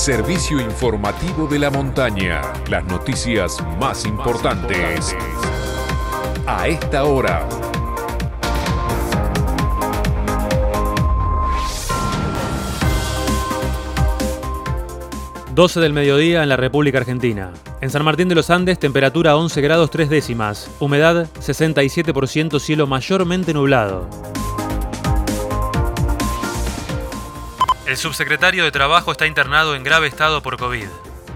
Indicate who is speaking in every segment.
Speaker 1: servicio informativo de la montaña. Las noticias más importantes a esta hora.
Speaker 2: 12 del mediodía en la República Argentina. En San Martín de los Andes, temperatura 11 grados 3 décimas, humedad 67%, cielo mayormente nublado. El subsecretario de Trabajo está internado en grave estado por COVID.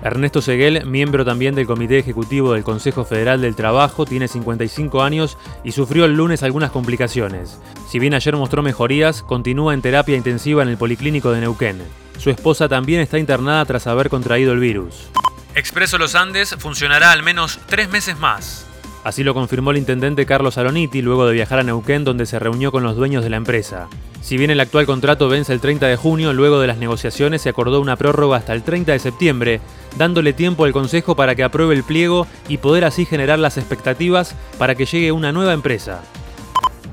Speaker 2: Ernesto Seguel, miembro también del Comité Ejecutivo del Consejo Federal del Trabajo, tiene 55 años y sufrió el lunes algunas complicaciones. Si bien ayer mostró mejorías, continúa en terapia intensiva en el Policlínico de Neuquén. Su esposa también está internada tras haber contraído el virus. Expreso Los Andes funcionará al menos tres meses más. Así lo confirmó el intendente Carlos Aloniti luego de viajar a Neuquén donde se reunió con los dueños de la empresa. Si bien el actual contrato vence el 30 de junio, luego de las negociaciones se acordó una prórroga hasta el 30 de septiembre, dándole tiempo al Consejo para que apruebe el pliego y poder así generar las expectativas para que llegue una nueva empresa.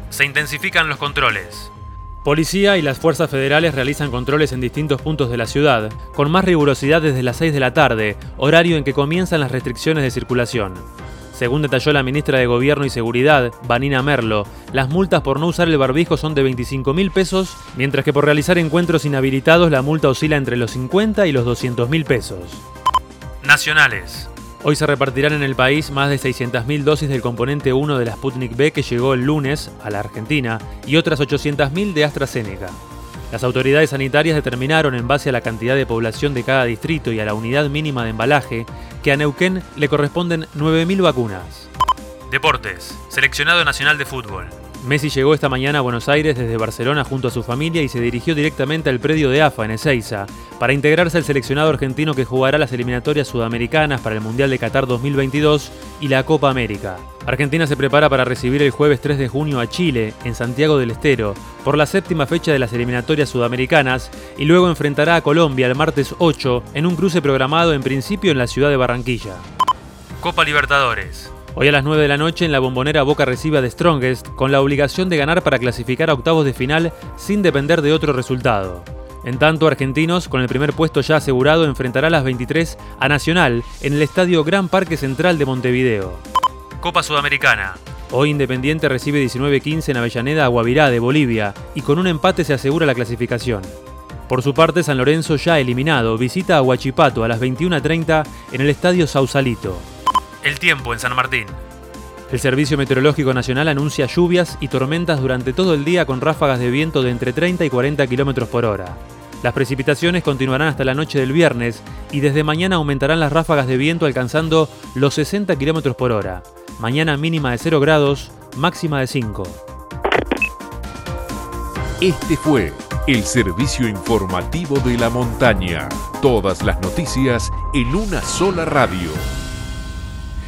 Speaker 2: Se intensifican los controles. Policía y las fuerzas federales realizan controles en distintos puntos de la ciudad, con más rigurosidad desde las 6 de la tarde, horario en que comienzan las restricciones de circulación. Según detalló la ministra de Gobierno y Seguridad, Vanina Merlo, las multas por no usar el barbijo son de 25 mil pesos, mientras que por realizar encuentros inhabilitados la multa oscila entre los 50 y los 200 mil pesos. Nacionales. Hoy se repartirán en el país más de 600.000 dosis del componente 1 de la Sputnik B que llegó el lunes a la Argentina y otras 800.000 de AstraZeneca. Las autoridades sanitarias determinaron, en base a la cantidad de población de cada distrito y a la unidad mínima de embalaje, que a Neuquén le corresponden 9.000 vacunas. Deportes. Seleccionado Nacional de Fútbol. Messi llegó esta mañana a Buenos Aires desde Barcelona junto a su familia y se dirigió directamente al predio de AFA en Ezeiza para integrarse al seleccionado argentino que jugará las eliminatorias sudamericanas para el Mundial de Qatar 2022 y la Copa América. Argentina se prepara para recibir el jueves 3 de junio a Chile, en Santiago del Estero, por la séptima fecha de las eliminatorias sudamericanas y luego enfrentará a Colombia el martes 8 en un cruce programado en principio en la ciudad de Barranquilla. Copa Libertadores. Hoy a las 9 de la noche en la bombonera Boca recibe a The Strongest con la obligación de ganar para clasificar a octavos de final sin depender de otro resultado. En tanto, Argentinos, con el primer puesto ya asegurado, enfrentará a las 23 a Nacional en el Estadio Gran Parque Central de Montevideo. Copa Sudamericana. Hoy Independiente recibe 19-15 en Avellaneda a Guavirá de Bolivia y con un empate se asegura la clasificación. Por su parte, San Lorenzo, ya eliminado, visita a Huachipato a las 21.30 en el Estadio Sausalito. El tiempo en San Martín. El Servicio Meteorológico Nacional anuncia lluvias y tormentas durante todo el día con ráfagas de viento de entre 30 y 40 km por hora. Las precipitaciones continuarán hasta la noche del viernes y desde mañana aumentarán las ráfagas de viento alcanzando los 60 km por hora. Mañana mínima de 0 grados, máxima de 5.
Speaker 1: Este fue el servicio informativo de la montaña. Todas las noticias en una sola radio.